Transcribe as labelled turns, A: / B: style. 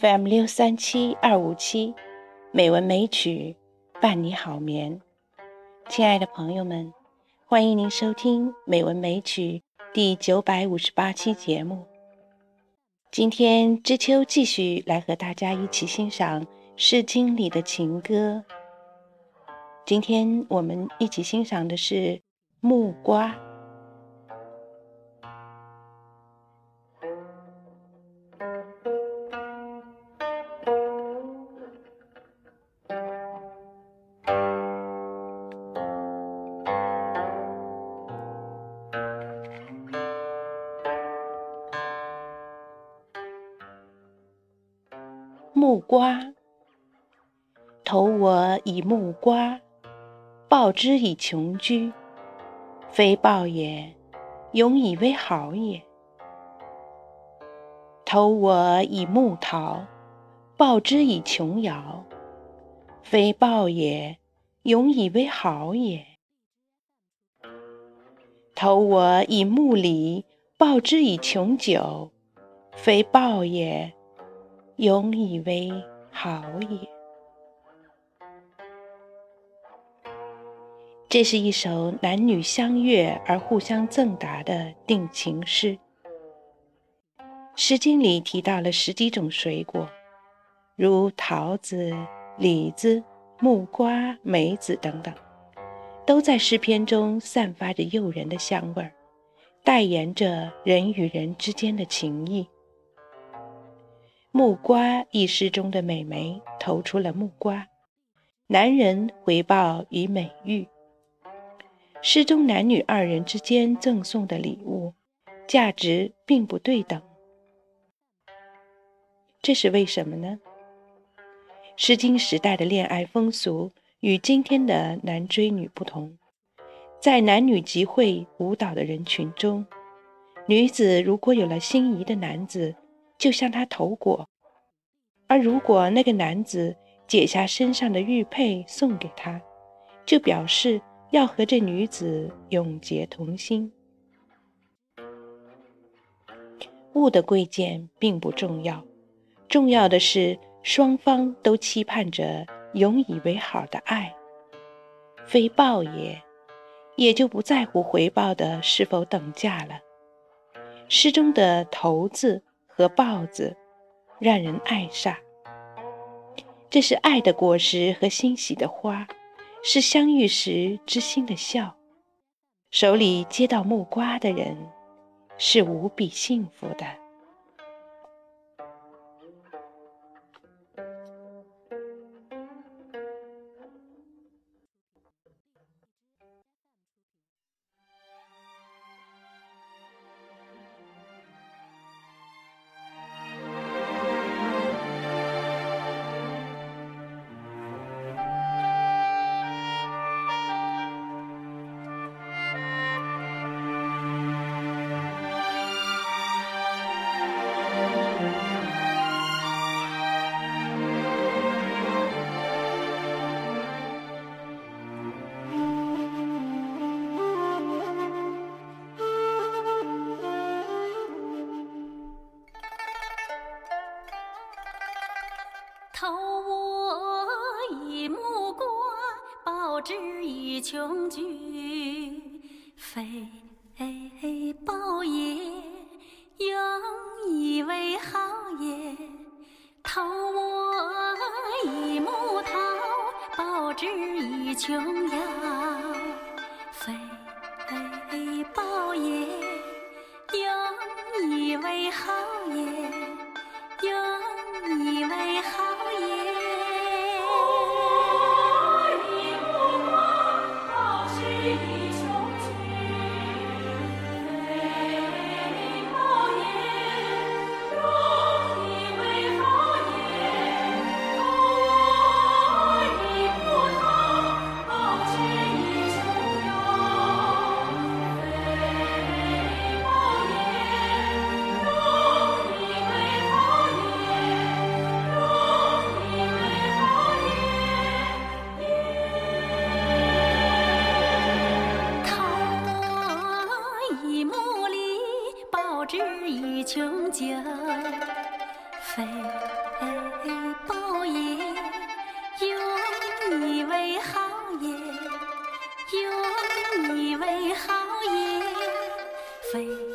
A: FM 六三七二五七，美文美曲伴你好眠。亲爱的朋友们，欢迎您收听《美文美曲》第九百五十八期节目。今天知秋继续来和大家一起欣赏《诗经》里的情歌。今天我们一起欣赏的是《木瓜》。木瓜，投我以木瓜，报之以琼居。非报也，永以为好也。投我以木桃，报之以琼瑶。非报也，永以为好也。投我以木李，报之以琼酒。非报也。永以为好也。这是一首男女相悦而互相赠答的定情诗。《诗经》里提到了十几种水果，如桃子、李子、木瓜、梅子等等，都在诗篇中散发着诱人的香味儿，代言着人与人之间的情谊。木瓜一诗中的美眉投出了木瓜，男人回报以美玉。诗中男女二人之间赠送的礼物，价值并不对等。这是为什么呢？《诗经》时代的恋爱风俗与今天的男追女不同，在男女集会舞蹈的人群中，女子如果有了心仪的男子，就向他投果，而如果那个男子解下身上的玉佩送给他，就表示要和这女子永结同心。物的贵贱并不重要，重要的是双方都期盼着永以为好的爱。非报也，也就不在乎回报的是否等价了。诗中的“头”字。和豹子，让人爱上。这是爱的果实和欣喜的花，是相遇时知心的笑。手里接到木瓜的人，是无比幸福的。
B: 琼琚。非宝也，永以为豪也。投我以木桃，报之以琼瑶。非非报也有以为好也有以为好也非